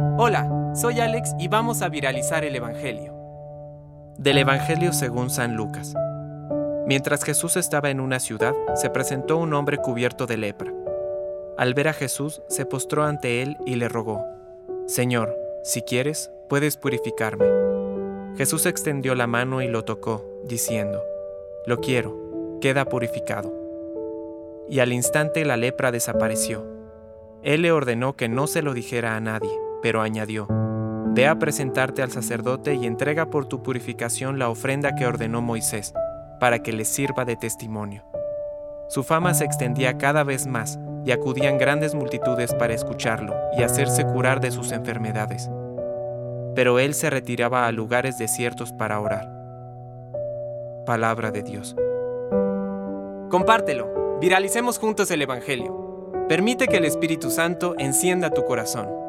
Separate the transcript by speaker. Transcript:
Speaker 1: Hola, soy Alex y vamos a viralizar el Evangelio.
Speaker 2: Del Evangelio según San Lucas. Mientras Jesús estaba en una ciudad, se presentó un hombre cubierto de lepra. Al ver a Jesús, se postró ante él y le rogó, Señor, si quieres, puedes purificarme. Jesús extendió la mano y lo tocó, diciendo, Lo quiero, queda purificado. Y al instante la lepra desapareció. Él le ordenó que no se lo dijera a nadie pero añadió, Ve a presentarte al sacerdote y entrega por tu purificación la ofrenda que ordenó Moisés, para que le sirva de testimonio. Su fama se extendía cada vez más y acudían grandes multitudes para escucharlo y hacerse curar de sus enfermedades. Pero él se retiraba a lugares desiertos para orar. Palabra de Dios.
Speaker 1: Compártelo, viralicemos juntos el Evangelio. Permite que el Espíritu Santo encienda tu corazón.